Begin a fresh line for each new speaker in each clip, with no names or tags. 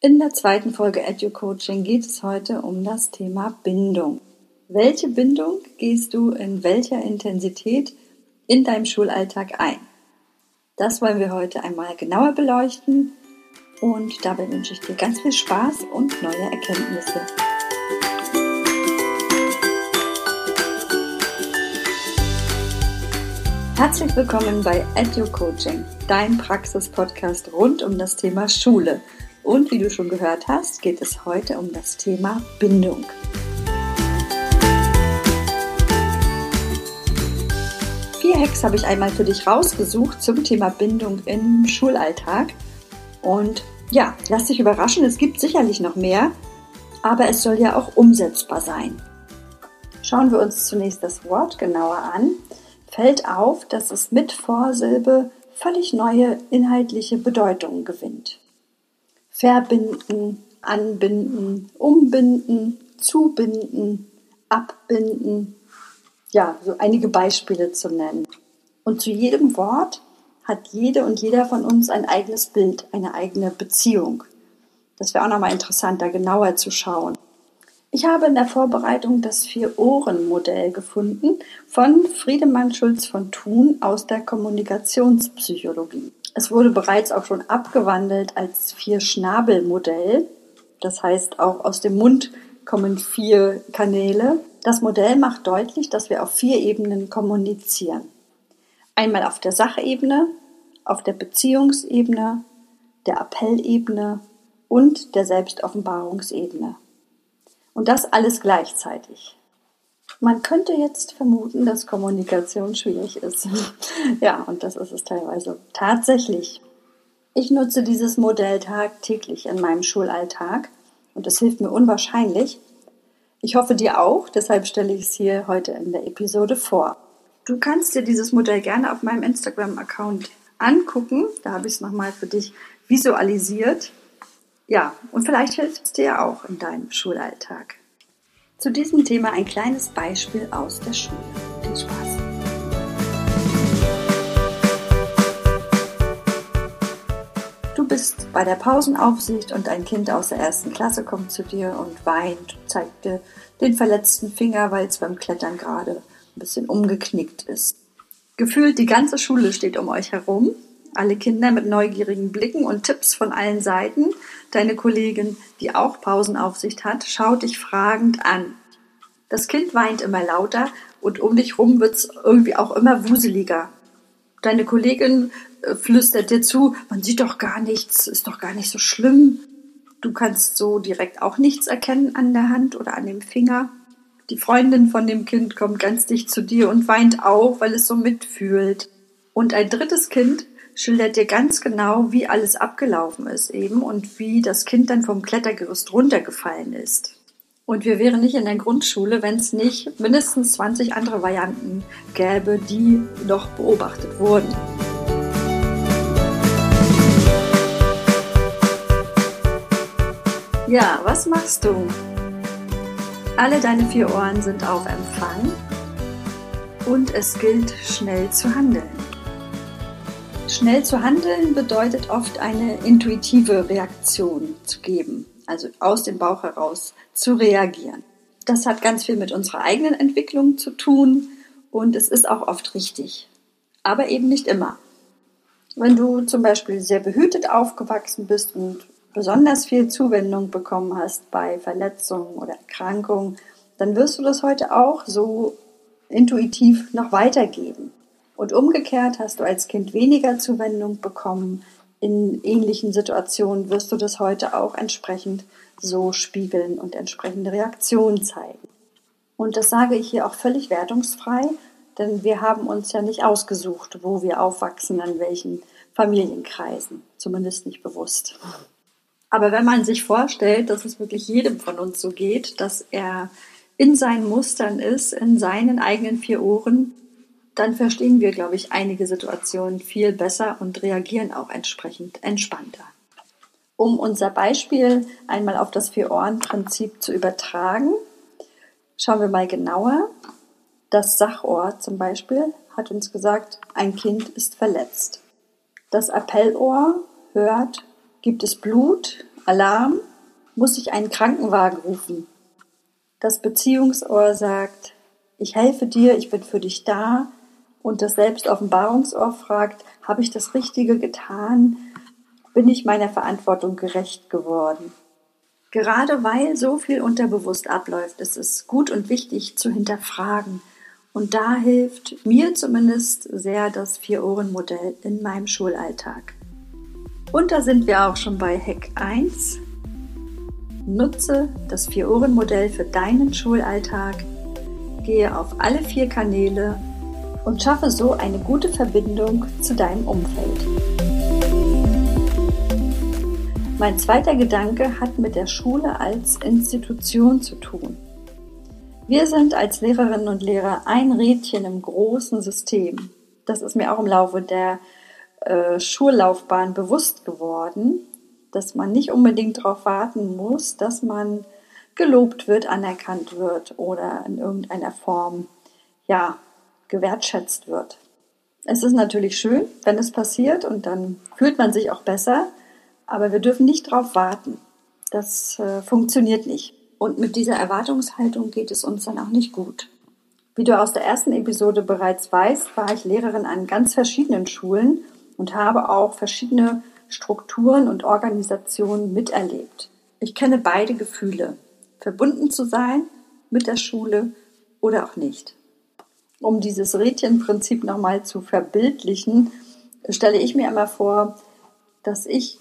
In der zweiten Folge EduCoaching geht es heute um das Thema Bindung. Welche Bindung gehst du in welcher Intensität in deinem Schulalltag ein? Das wollen wir heute einmal genauer beleuchten und dabei wünsche ich dir ganz viel Spaß und neue Erkenntnisse. Herzlich willkommen bei EduCoaching, dein Praxis-Podcast rund um das Thema Schule – und wie du schon gehört hast, geht es heute um das Thema Bindung. Vier Hacks habe ich einmal für dich rausgesucht zum Thema Bindung im Schulalltag. Und ja, lass dich überraschen, es gibt sicherlich noch mehr, aber es soll ja auch umsetzbar sein. Schauen wir uns zunächst das Wort genauer an. Fällt auf, dass es mit Vorsilbe völlig neue inhaltliche Bedeutungen gewinnt verbinden, anbinden, umbinden, zubinden, abbinden. Ja, so einige Beispiele zu nennen. Und zu jedem Wort hat jede und jeder von uns ein eigenes Bild, eine eigene Beziehung. Das wäre auch nochmal interessant, da genauer zu schauen. Ich habe in der Vorbereitung das Vier-Ohren-Modell gefunden von Friedemann Schulz von Thun aus der Kommunikationspsychologie. Es wurde bereits auch schon abgewandelt als Vier-Schnabel-Modell. Das heißt, auch aus dem Mund kommen vier Kanäle. Das Modell macht deutlich, dass wir auf vier Ebenen kommunizieren. Einmal auf der Sachebene, auf der Beziehungsebene, der Appellebene und der Selbstoffenbarungsebene. Und das alles gleichzeitig. Man könnte jetzt vermuten, dass Kommunikation schwierig ist. ja, und das ist es teilweise tatsächlich. Ich nutze dieses Modell tagtäglich in meinem Schulalltag und es hilft mir unwahrscheinlich. Ich hoffe dir auch, deshalb stelle ich es hier heute in der Episode vor. Du kannst dir dieses Modell gerne auf meinem Instagram-Account angucken. Da habe ich es nochmal für dich visualisiert. Ja, und vielleicht hilft es dir auch in deinem Schulalltag. Zu diesem Thema ein kleines Beispiel aus der Schule. Viel Spaß! Du bist bei der Pausenaufsicht und ein Kind aus der ersten Klasse kommt zu dir und weint, zeigt dir den verletzten Finger, weil es beim Klettern gerade ein bisschen umgeknickt ist. Gefühlt die ganze Schule steht um euch herum, alle Kinder mit neugierigen Blicken und Tipps von allen Seiten Deine Kollegin, die auch Pausenaufsicht hat, schaut dich fragend an. Das Kind weint immer lauter und um dich rum wird's irgendwie auch immer wuseliger. Deine Kollegin äh, flüstert dir zu, man sieht doch gar nichts, ist doch gar nicht so schlimm. Du kannst so direkt auch nichts erkennen an der Hand oder an dem Finger. Die Freundin von dem Kind kommt ganz dicht zu dir und weint auch, weil es so mitfühlt. Und ein drittes Kind schildert dir ganz genau, wie alles abgelaufen ist eben und wie das Kind dann vom Klettergerüst runtergefallen ist. Und wir wären nicht in der Grundschule, wenn es nicht mindestens 20 andere Varianten gäbe, die noch beobachtet wurden. Ja, was machst du? Alle deine vier Ohren sind auf Empfang und es gilt schnell zu handeln. Schnell zu handeln bedeutet oft eine intuitive Reaktion zu geben, also aus dem Bauch heraus zu reagieren. Das hat ganz viel mit unserer eigenen Entwicklung zu tun und es ist auch oft richtig, aber eben nicht immer. Wenn du zum Beispiel sehr behütet aufgewachsen bist und besonders viel Zuwendung bekommen hast bei Verletzungen oder Erkrankungen, dann wirst du das heute auch so intuitiv noch weitergeben. Und umgekehrt hast du als Kind weniger Zuwendung bekommen. In ähnlichen Situationen wirst du das heute auch entsprechend so spiegeln und entsprechende Reaktionen zeigen. Und das sage ich hier auch völlig wertungsfrei, denn wir haben uns ja nicht ausgesucht, wo wir aufwachsen, an welchen Familienkreisen, zumindest nicht bewusst. Aber wenn man sich vorstellt, dass es wirklich jedem von uns so geht, dass er in seinen Mustern ist, in seinen eigenen vier Ohren, dann verstehen wir, glaube ich, einige Situationen viel besser und reagieren auch entsprechend entspannter. Um unser Beispiel einmal auf das Vier-Ohren-Prinzip zu übertragen, schauen wir mal genauer. Das Sachohr zum Beispiel hat uns gesagt, ein Kind ist verletzt. Das Appellohr hört, gibt es Blut, Alarm, muss ich einen Krankenwagen rufen. Das Beziehungsohr sagt, ich helfe dir, ich bin für dich da. Und das Selbstoffenbarungsohr fragt, habe ich das Richtige getan? Bin ich meiner Verantwortung gerecht geworden? Gerade weil so viel unterbewusst abläuft, ist es gut und wichtig zu hinterfragen. Und da hilft mir zumindest sehr das Vier-Ohren-Modell in meinem Schulalltag. Und da sind wir auch schon bei Hack 1. Nutze das Vier-Ohren-Modell für deinen Schulalltag. Gehe auf alle vier Kanäle und schaffe so eine gute Verbindung zu deinem Umfeld. Mein zweiter Gedanke hat mit der Schule als Institution zu tun. Wir sind als Lehrerinnen und Lehrer ein Rädchen im großen System. Das ist mir auch im Laufe der äh, Schullaufbahn bewusst geworden, dass man nicht unbedingt darauf warten muss, dass man gelobt wird, anerkannt wird oder in irgendeiner Form ja gewertschätzt wird. Es ist natürlich schön, wenn es passiert und dann fühlt man sich auch besser, aber wir dürfen nicht darauf warten. Das äh, funktioniert nicht. Und mit dieser Erwartungshaltung geht es uns dann auch nicht gut. Wie du aus der ersten Episode bereits weißt, war ich Lehrerin an ganz verschiedenen Schulen und habe auch verschiedene Strukturen und Organisationen miterlebt. Ich kenne beide Gefühle, verbunden zu sein mit der Schule oder auch nicht. Um dieses Rädchenprinzip nochmal zu verbildlichen, stelle ich mir immer vor, dass ich,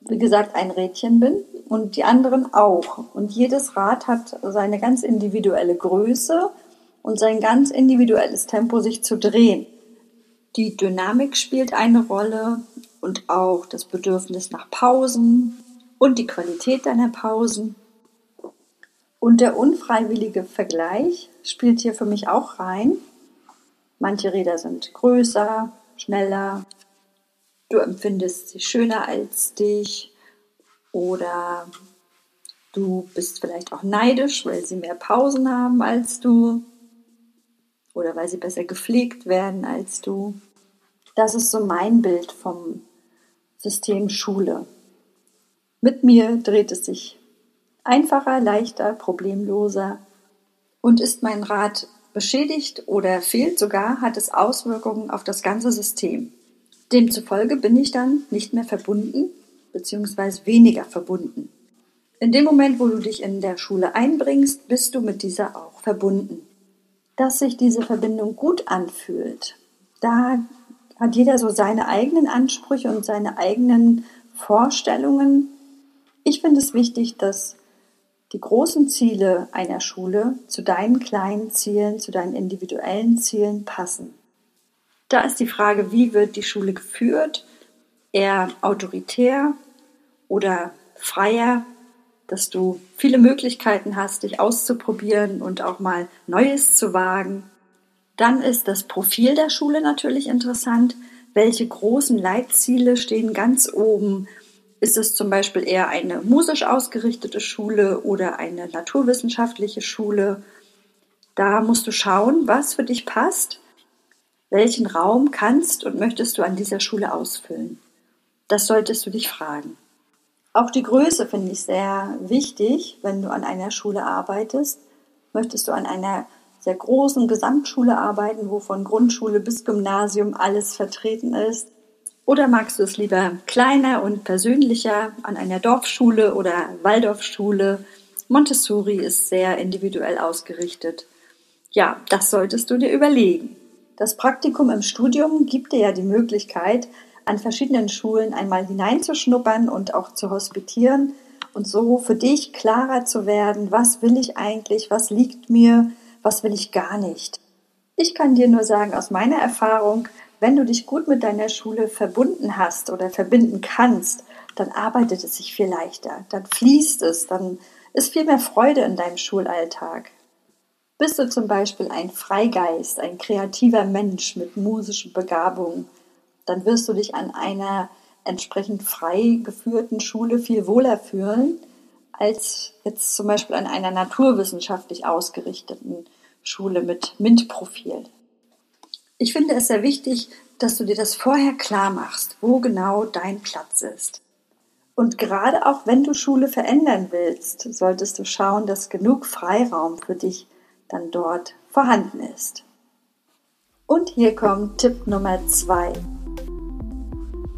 wie gesagt, ein Rädchen bin und die anderen auch. Und jedes Rad hat seine ganz individuelle Größe und sein ganz individuelles Tempo, sich zu drehen. Die Dynamik spielt eine Rolle und auch das Bedürfnis nach Pausen und die Qualität deiner Pausen. Und der unfreiwillige Vergleich spielt hier für mich auch rein. Manche Räder sind größer, schneller, du empfindest sie schöner als dich oder du bist vielleicht auch neidisch, weil sie mehr Pausen haben als du. Oder weil sie besser gepflegt werden als du. Das ist so mein Bild vom System Schule. Mit mir dreht es sich einfacher, leichter, problemloser. Und ist mein Rad beschädigt oder fehlt sogar, hat es Auswirkungen auf das ganze System. Demzufolge bin ich dann nicht mehr verbunden beziehungsweise weniger verbunden. In dem Moment, wo du dich in der Schule einbringst, bist du mit dieser auch verbunden. Dass sich diese Verbindung gut anfühlt, da hat jeder so seine eigenen Ansprüche und seine eigenen Vorstellungen. Ich finde es wichtig, dass die großen Ziele einer Schule zu deinen kleinen Zielen, zu deinen individuellen Zielen passen. Da ist die Frage, wie wird die Schule geführt? Eher autoritär oder freier, dass du viele Möglichkeiten hast, dich auszuprobieren und auch mal Neues zu wagen. Dann ist das Profil der Schule natürlich interessant. Welche großen Leitziele stehen ganz oben? Ist es zum Beispiel eher eine musisch ausgerichtete Schule oder eine naturwissenschaftliche Schule? Da musst du schauen, was für dich passt. Welchen Raum kannst und möchtest du an dieser Schule ausfüllen? Das solltest du dich fragen. Auch die Größe finde ich sehr wichtig, wenn du an einer Schule arbeitest. Möchtest du an einer sehr großen Gesamtschule arbeiten, wo von Grundschule bis Gymnasium alles vertreten ist? Oder magst du es lieber kleiner und persönlicher an einer Dorfschule oder Waldorfschule? Montessori ist sehr individuell ausgerichtet. Ja, das solltest du dir überlegen. Das Praktikum im Studium gibt dir ja die Möglichkeit, an verschiedenen Schulen einmal hineinzuschnuppern und auch zu hospitieren und so für dich klarer zu werden, was will ich eigentlich, was liegt mir, was will ich gar nicht. Ich kann dir nur sagen, aus meiner Erfahrung, wenn du dich gut mit deiner Schule verbunden hast oder verbinden kannst, dann arbeitet es sich viel leichter, dann fließt es, dann ist viel mehr Freude in deinem Schulalltag. Bist du zum Beispiel ein Freigeist, ein kreativer Mensch mit musischen Begabungen, dann wirst du dich an einer entsprechend frei geführten Schule viel wohler fühlen, als jetzt zum Beispiel an einer naturwissenschaftlich ausgerichteten Schule mit MINT-Profil. Ich finde es sehr wichtig, dass du dir das vorher klar machst, wo genau dein Platz ist. Und gerade auch wenn du Schule verändern willst, solltest du schauen, dass genug Freiraum für dich dann dort vorhanden ist. Und hier kommt Tipp Nummer zwei.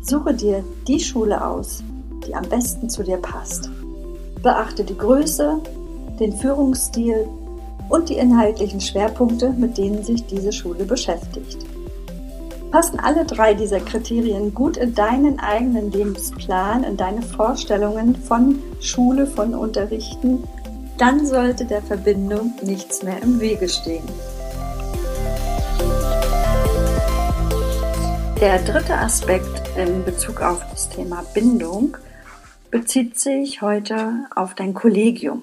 Suche dir die Schule aus, die am besten zu dir passt. Beachte die Größe, den Führungsstil und die inhaltlichen Schwerpunkte, mit denen sich diese Schule beschäftigt. Passen alle drei dieser Kriterien gut in deinen eigenen Lebensplan, in deine Vorstellungen von Schule, von Unterrichten, dann sollte der Verbindung nichts mehr im Wege stehen. Der dritte Aspekt in Bezug auf das Thema Bindung bezieht sich heute auf dein Kollegium,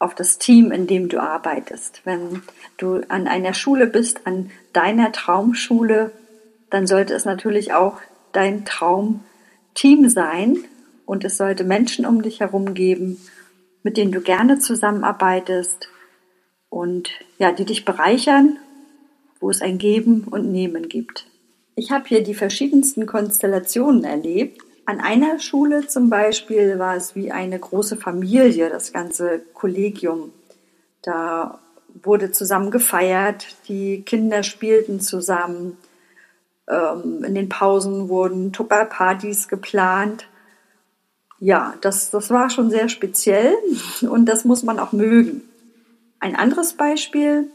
auf das Team, in dem du arbeitest. Wenn du an einer Schule bist, an deiner Traumschule, dann sollte es natürlich auch dein Traumteam sein und es sollte Menschen um dich herum geben, mit denen du gerne zusammenarbeitest und ja, die dich bereichern, wo es ein Geben und Nehmen gibt. Ich habe hier die verschiedensten Konstellationen erlebt. An einer Schule zum Beispiel war es wie eine große Familie, das ganze Kollegium. Da wurde zusammen gefeiert, die Kinder spielten zusammen, ähm, in den Pausen wurden Tupperpartys geplant. Ja, das, das war schon sehr speziell und das muss man auch mögen. Ein anderes Beispiel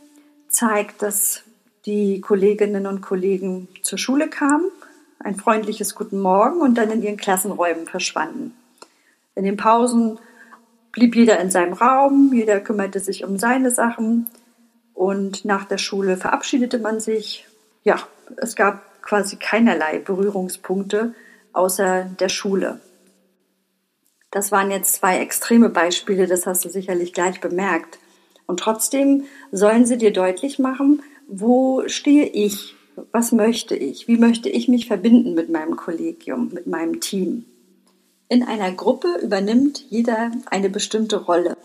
zeigt, dass die Kolleginnen und Kollegen zur Schule kamen, ein freundliches Guten Morgen und dann in ihren Klassenräumen verschwanden. In den Pausen blieb jeder in seinem Raum, jeder kümmerte sich um seine Sachen und nach der Schule verabschiedete man sich. Ja, es gab quasi keinerlei Berührungspunkte außer der Schule. Das waren jetzt zwei extreme Beispiele, das hast du sicherlich gleich bemerkt. Und trotzdem sollen sie dir deutlich machen, wo stehe ich? Was möchte ich? Wie möchte ich mich verbinden mit meinem Kollegium, mit meinem Team? In einer Gruppe übernimmt jeder eine bestimmte Rolle.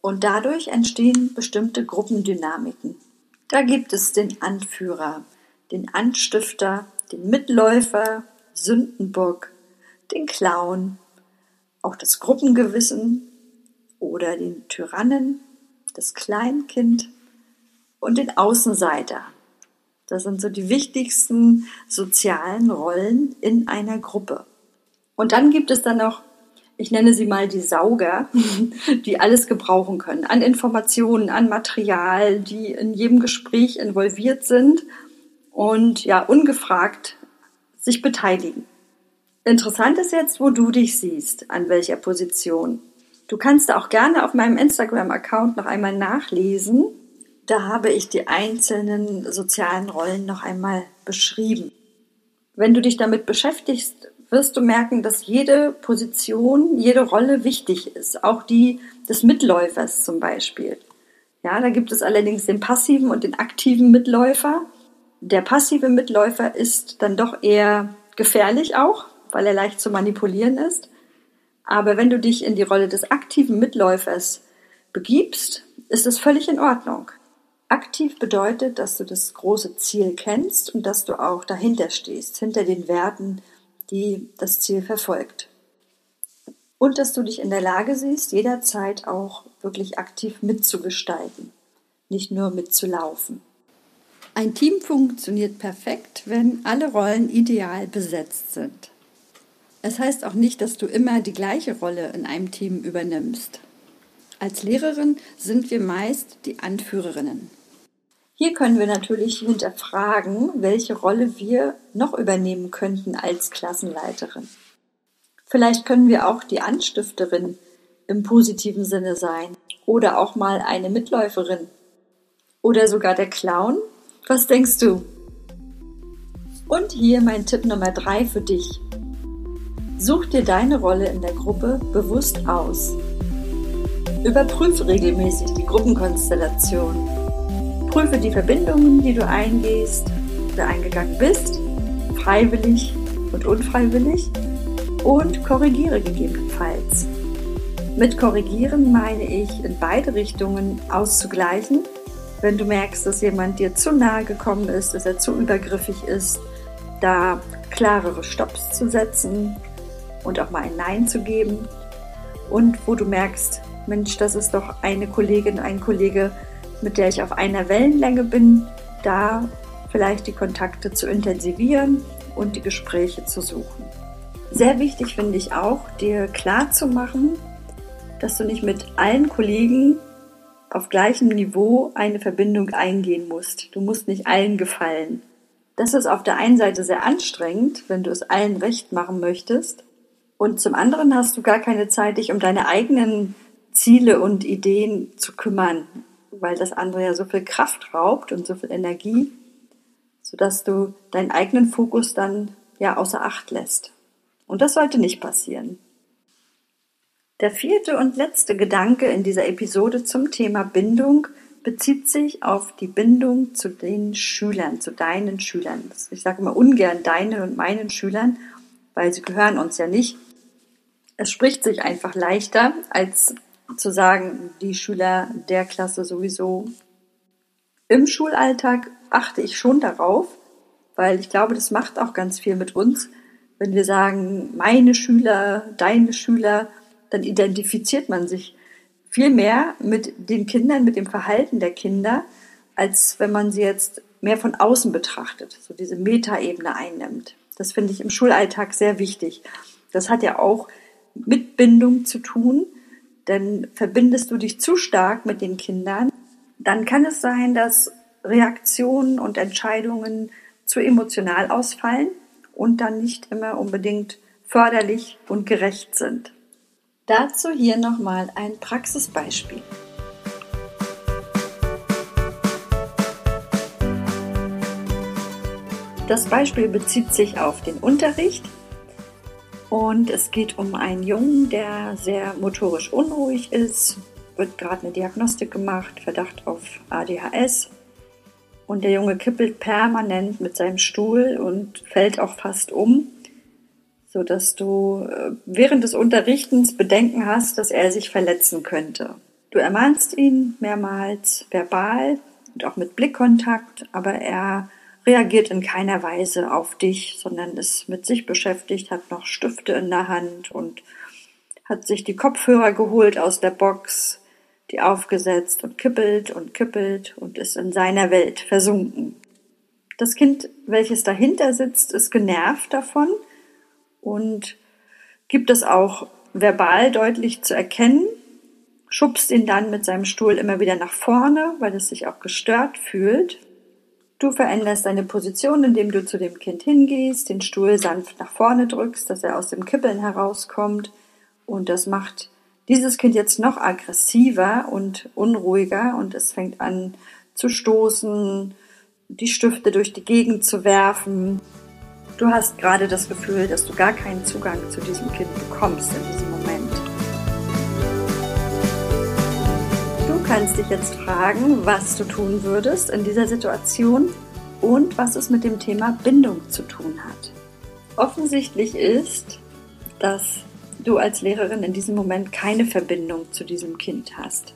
Und dadurch entstehen bestimmte Gruppendynamiken. Da gibt es den Anführer, den Anstifter, den Mitläufer, Sündenbock, den Clown, auch das Gruppengewissen oder den Tyrannen, das Kleinkind und den Außenseiter. Das sind so die wichtigsten sozialen Rollen in einer Gruppe. Und dann gibt es dann noch, ich nenne sie mal die Sauger, die alles gebrauchen können. An Informationen, an Material, die in jedem Gespräch involviert sind und ja, ungefragt sich beteiligen. Interessant ist jetzt, wo du dich siehst, an welcher Position. Du kannst auch gerne auf meinem Instagram-Account noch einmal nachlesen, da habe ich die einzelnen sozialen Rollen noch einmal beschrieben. Wenn du dich damit beschäftigst, wirst du merken, dass jede Position, jede Rolle wichtig ist, auch die des Mitläufers zum Beispiel. Ja, da gibt es allerdings den passiven und den aktiven Mitläufer. Der passive Mitläufer ist dann doch eher gefährlich auch, weil er leicht zu manipulieren ist. Aber wenn du dich in die Rolle des aktiven Mitläufers begibst, ist es völlig in Ordnung. Aktiv bedeutet, dass du das große Ziel kennst und dass du auch dahinter stehst, hinter den Werten, die das Ziel verfolgt. Und dass du dich in der Lage siehst, jederzeit auch wirklich aktiv mitzugestalten, nicht nur mitzulaufen. Ein Team funktioniert perfekt, wenn alle Rollen ideal besetzt sind. Es heißt auch nicht, dass du immer die gleiche Rolle in einem Team übernimmst. Als Lehrerin sind wir meist die Anführerinnen. Hier können wir natürlich hinterfragen, welche Rolle wir noch übernehmen könnten als Klassenleiterin. Vielleicht können wir auch die Anstifterin im positiven Sinne sein oder auch mal eine Mitläuferin oder sogar der Clown. Was denkst du? Und hier mein Tipp Nummer drei für dich. Such dir deine Rolle in der Gruppe bewusst aus. Überprüfe regelmäßig die Gruppenkonstellation Prüfe die Verbindungen, die du eingehst oder eingegangen bist, freiwillig und unfreiwillig und korrigiere gegebenenfalls. Mit korrigieren meine ich, in beide Richtungen auszugleichen. Wenn du merkst, dass jemand dir zu nahe gekommen ist, dass er zu übergriffig ist, da klarere Stops zu setzen und auch mal ein Nein zu geben. Und wo du merkst, Mensch, das ist doch eine Kollegin, ein Kollege, mit der ich auf einer Wellenlänge bin, da vielleicht die Kontakte zu intensivieren und die Gespräche zu suchen. Sehr wichtig finde ich auch, dir klar zu machen, dass du nicht mit allen Kollegen auf gleichem Niveau eine Verbindung eingehen musst. Du musst nicht allen gefallen. Das ist auf der einen Seite sehr anstrengend, wenn du es allen recht machen möchtest. Und zum anderen hast du gar keine Zeit, dich um deine eigenen Ziele und Ideen zu kümmern, weil das andere ja so viel Kraft raubt und so viel Energie, sodass du deinen eigenen Fokus dann ja außer Acht lässt. Und das sollte nicht passieren. Der vierte und letzte Gedanke in dieser Episode zum Thema Bindung bezieht sich auf die Bindung zu den Schülern, zu deinen Schülern. Ich sage immer ungern deinen und meinen Schülern, weil sie gehören uns ja nicht. Es spricht sich einfach leichter, als zu sagen, die Schüler der Klasse sowieso. Im Schulalltag achte ich schon darauf, weil ich glaube, das macht auch ganz viel mit uns. Wenn wir sagen, meine Schüler, deine Schüler, dann identifiziert man sich viel mehr mit den Kindern, mit dem Verhalten der Kinder, als wenn man sie jetzt mehr von außen betrachtet, so diese Metaebene einnimmt. Das finde ich im Schulalltag sehr wichtig. Das hat ja auch mit Bindung zu tun, denn verbindest du dich zu stark mit den Kindern, dann kann es sein, dass Reaktionen und Entscheidungen zu emotional ausfallen und dann nicht immer unbedingt förderlich und gerecht sind. Dazu hier nochmal ein Praxisbeispiel. Das Beispiel bezieht sich auf den Unterricht und es geht um einen Jungen, der sehr motorisch unruhig ist, wird gerade eine Diagnostik gemacht, Verdacht auf ADHS und der Junge kippelt permanent mit seinem Stuhl und fällt auch fast um so dass du äh, während des Unterrichtens Bedenken hast, dass er sich verletzen könnte. Du ermahnst ihn mehrmals verbal und auch mit Blickkontakt, aber er reagiert in keiner Weise auf dich, sondern ist mit sich beschäftigt, hat noch Stifte in der Hand und hat sich die Kopfhörer geholt aus der Box, die aufgesetzt und kippelt und kippelt und ist in seiner Welt versunken. Das Kind, welches dahinter sitzt, ist genervt davon, und gibt es auch verbal deutlich zu erkennen, schubst ihn dann mit seinem Stuhl immer wieder nach vorne, weil es sich auch gestört fühlt. Du veränderst deine Position, indem du zu dem Kind hingehst, den Stuhl sanft nach vorne drückst, dass er aus dem Kippeln herauskommt. Und das macht dieses Kind jetzt noch aggressiver und unruhiger und es fängt an zu stoßen, die Stifte durch die Gegend zu werfen. Du hast gerade das Gefühl, dass du gar keinen Zugang zu diesem Kind bekommst in diesem kannst dich jetzt fragen, was du tun würdest in dieser Situation und was es mit dem Thema Bindung zu tun hat. Offensichtlich ist, dass du als Lehrerin in diesem Moment keine Verbindung zu diesem Kind hast.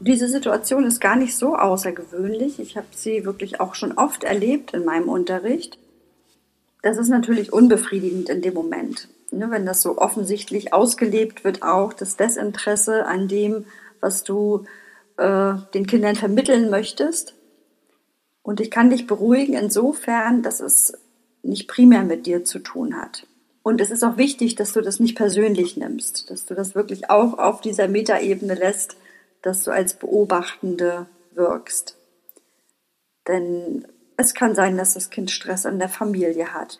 Diese Situation ist gar nicht so außergewöhnlich. Ich habe sie wirklich auch schon oft erlebt in meinem Unterricht. Das ist natürlich unbefriedigend in dem Moment. Ne, wenn das so offensichtlich ausgelebt wird, auch das Desinteresse an dem, was du äh, den Kindern vermitteln möchtest. Und ich kann dich beruhigen insofern, dass es nicht primär mit dir zu tun hat. Und es ist auch wichtig, dass du das nicht persönlich nimmst, dass du das wirklich auch auf dieser Metaebene lässt, dass du als Beobachtende wirkst. Denn es kann sein, dass das Kind Stress in der Familie hat.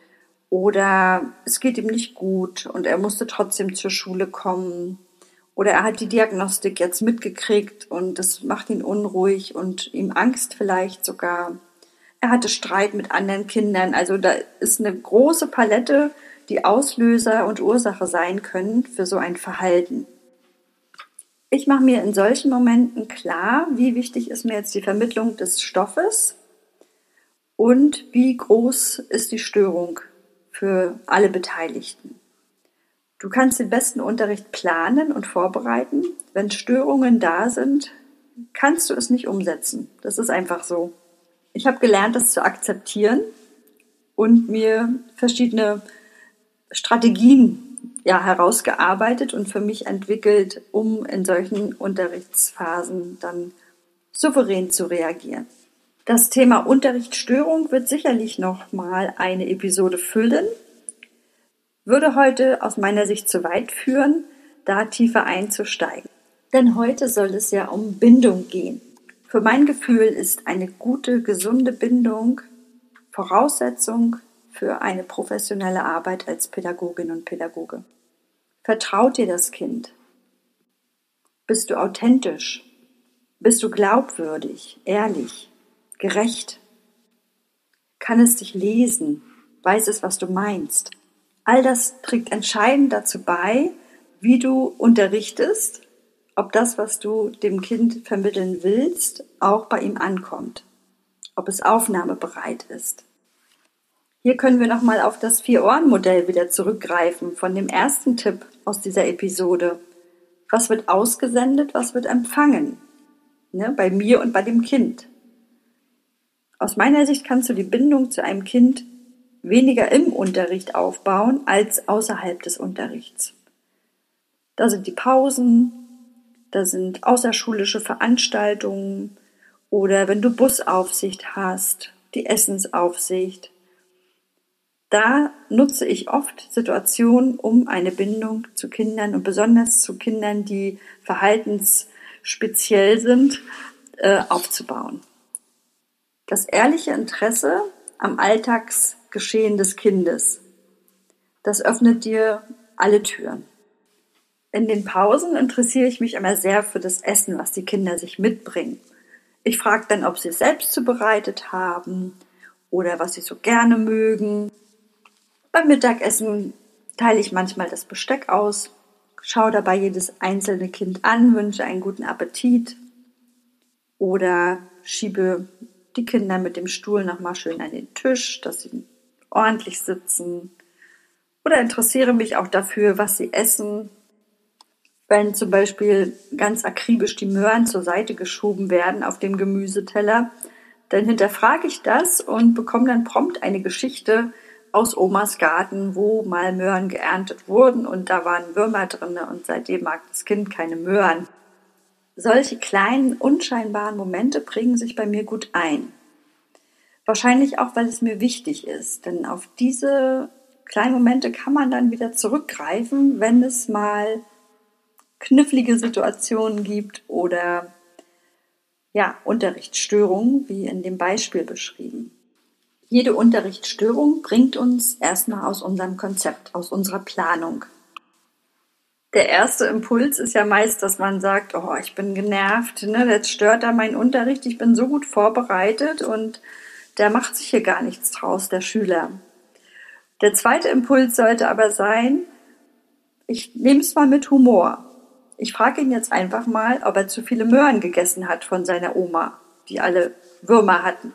Oder es geht ihm nicht gut und er musste trotzdem zur Schule kommen. Oder er hat die Diagnostik jetzt mitgekriegt und das macht ihn unruhig und ihm Angst vielleicht sogar. Er hatte Streit mit anderen Kindern. Also da ist eine große Palette, die Auslöser und Ursache sein können für so ein Verhalten. Ich mache mir in solchen Momenten klar, wie wichtig ist mir jetzt die Vermittlung des Stoffes und wie groß ist die Störung für alle Beteiligten. Du kannst den besten Unterricht planen und vorbereiten. Wenn Störungen da sind, kannst du es nicht umsetzen. Das ist einfach so. Ich habe gelernt, das zu akzeptieren und mir verschiedene Strategien ja, herausgearbeitet und für mich entwickelt, um in solchen Unterrichtsphasen dann souverän zu reagieren. Das Thema Unterrichtsstörung wird sicherlich noch mal eine Episode füllen, würde heute aus meiner Sicht zu weit führen, da tiefer einzusteigen. Denn heute soll es ja um Bindung gehen. Für mein Gefühl ist eine gute, gesunde Bindung Voraussetzung für eine professionelle Arbeit als Pädagogin und Pädagoge. Vertraut dir das Kind? Bist du authentisch? Bist du glaubwürdig, ehrlich, gerecht? Kann es dich lesen? Weiß es, was du meinst? All das trägt entscheidend dazu bei, wie du unterrichtest, ob das, was du dem Kind vermitteln willst, auch bei ihm ankommt, ob es aufnahmebereit ist. Hier können wir nochmal auf das Vier-Ohren-Modell wieder zurückgreifen von dem ersten Tipp aus dieser Episode. Was wird ausgesendet, was wird empfangen? Ne, bei mir und bei dem Kind. Aus meiner Sicht kannst du die Bindung zu einem Kind weniger im Unterricht aufbauen als außerhalb des Unterrichts. Da sind die Pausen, da sind außerschulische Veranstaltungen oder wenn du Busaufsicht hast, die Essensaufsicht. Da nutze ich oft Situationen, um eine Bindung zu Kindern und besonders zu Kindern, die verhaltensspeziell sind, äh, aufzubauen. Das ehrliche Interesse am Alltagsgeschehen des Kindes, das öffnet dir alle Türen. In den Pausen interessiere ich mich immer sehr für das Essen, was die Kinder sich mitbringen. Ich frage dann, ob sie es selbst zubereitet haben oder was sie so gerne mögen. Beim Mittagessen teile ich manchmal das Besteck aus, schaue dabei jedes einzelne Kind an, wünsche einen guten Appetit oder schiebe die Kinder mit dem Stuhl nochmal schön an den Tisch, dass sie ordentlich sitzen. Oder interessiere mich auch dafür, was sie essen. Wenn zum Beispiel ganz akribisch die Möhren zur Seite geschoben werden auf dem Gemüseteller, dann hinterfrage ich das und bekomme dann prompt eine Geschichte aus Omas Garten, wo mal Möhren geerntet wurden und da waren Würmer drin und seitdem mag das Kind keine Möhren. Solche kleinen, unscheinbaren Momente bringen sich bei mir gut ein. Wahrscheinlich auch, weil es mir wichtig ist, denn auf diese kleinen Momente kann man dann wieder zurückgreifen, wenn es mal knifflige Situationen gibt oder ja, Unterrichtsstörungen, wie in dem Beispiel beschrieben. Jede Unterrichtsstörung bringt uns erstmal aus unserem Konzept, aus unserer Planung der erste Impuls ist ja meist, dass man sagt, oh, ich bin genervt, ne, jetzt stört da mein Unterricht, ich bin so gut vorbereitet und der macht sich hier gar nichts draus, der Schüler. Der zweite Impuls sollte aber sein, ich nehme es mal mit Humor. Ich frage ihn jetzt einfach mal, ob er zu viele Möhren gegessen hat von seiner Oma, die alle Würmer hatten.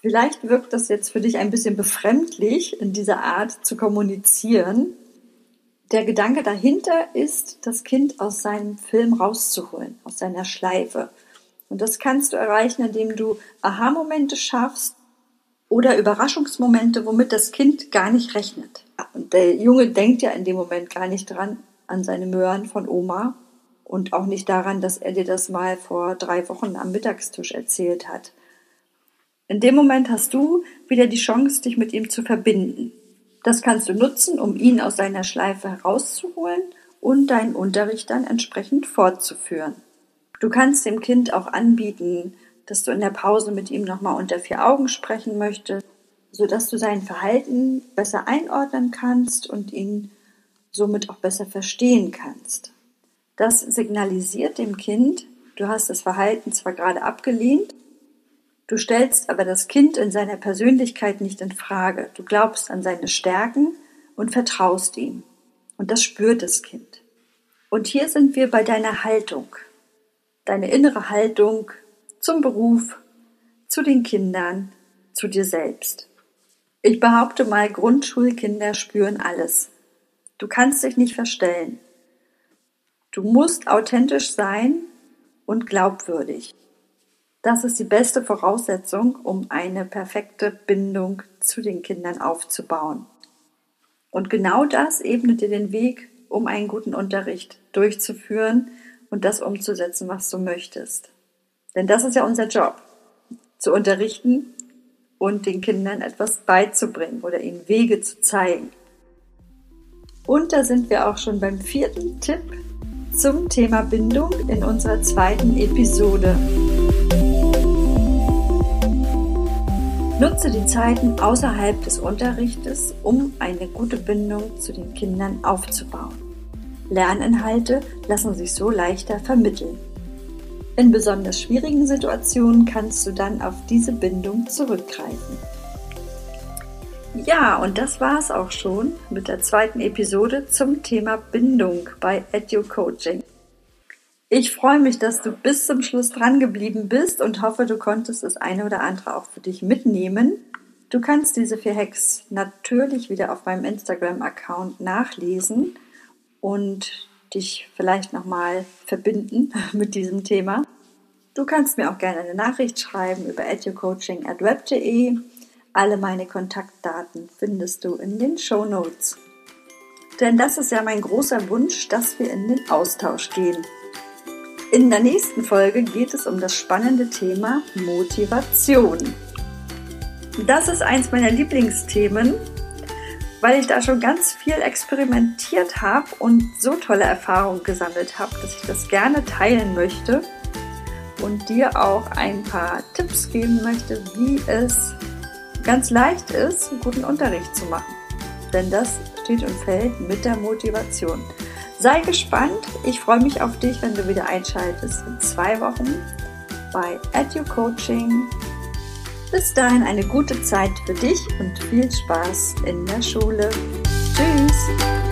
Vielleicht wirkt das jetzt für dich ein bisschen befremdlich, in dieser Art zu kommunizieren, der Gedanke dahinter ist, das Kind aus seinem Film rauszuholen, aus seiner Schleife. Und das kannst du erreichen, indem du Aha-Momente schaffst oder Überraschungsmomente, womit das Kind gar nicht rechnet. Und der Junge denkt ja in dem Moment gar nicht dran, an seine Möhren von Oma und auch nicht daran, dass er dir das mal vor drei Wochen am Mittagstisch erzählt hat. In dem Moment hast du wieder die Chance, dich mit ihm zu verbinden. Das kannst du nutzen, um ihn aus seiner Schleife herauszuholen und deinen Unterricht dann entsprechend fortzuführen. Du kannst dem Kind auch anbieten, dass du in der Pause mit ihm nochmal unter vier Augen sprechen möchtest, sodass du sein Verhalten besser einordnen kannst und ihn somit auch besser verstehen kannst. Das signalisiert dem Kind, du hast das Verhalten zwar gerade abgelehnt, Du stellst aber das Kind in seiner Persönlichkeit nicht in Frage. Du glaubst an seine Stärken und vertraust ihm. Und das spürt das Kind. Und hier sind wir bei deiner Haltung. Deine innere Haltung zum Beruf, zu den Kindern, zu dir selbst. Ich behaupte mal, Grundschulkinder spüren alles. Du kannst dich nicht verstellen. Du musst authentisch sein und glaubwürdig. Das ist die beste Voraussetzung, um eine perfekte Bindung zu den Kindern aufzubauen. Und genau das ebnet dir den Weg, um einen guten Unterricht durchzuführen und das umzusetzen, was du möchtest. Denn das ist ja unser Job, zu unterrichten und den Kindern etwas beizubringen oder ihnen Wege zu zeigen. Und da sind wir auch schon beim vierten Tipp zum Thema Bindung in unserer zweiten Episode. Nutze die Zeiten außerhalb des Unterrichtes, um eine gute Bindung zu den Kindern aufzubauen. Lerninhalte lassen sich so leichter vermitteln. In besonders schwierigen Situationen kannst du dann auf diese Bindung zurückgreifen. Ja, und das war es auch schon mit der zweiten Episode zum Thema Bindung bei EduCoaching. Ich freue mich, dass du bis zum Schluss dran geblieben bist und hoffe, du konntest das eine oder andere auch für dich mitnehmen. Du kannst diese vier Hacks natürlich wieder auf meinem Instagram-Account nachlesen und dich vielleicht nochmal verbinden mit diesem Thema. Du kannst mir auch gerne eine Nachricht schreiben über educoaching.web.de. Alle meine Kontaktdaten findest du in den Show Notes. Denn das ist ja mein großer Wunsch, dass wir in den Austausch gehen. In der nächsten Folge geht es um das spannende Thema Motivation. Das ist eins meiner Lieblingsthemen, weil ich da schon ganz viel experimentiert habe und so tolle Erfahrungen gesammelt habe, dass ich das gerne teilen möchte und dir auch ein paar Tipps geben möchte, wie es ganz leicht ist, einen guten Unterricht zu machen. Denn das steht und fällt mit der Motivation. Sei gespannt. Ich freue mich auf dich, wenn du wieder einschaltest in zwei Wochen bei EduCoaching. Bis dahin eine gute Zeit für dich und viel Spaß in der Schule. Tschüss!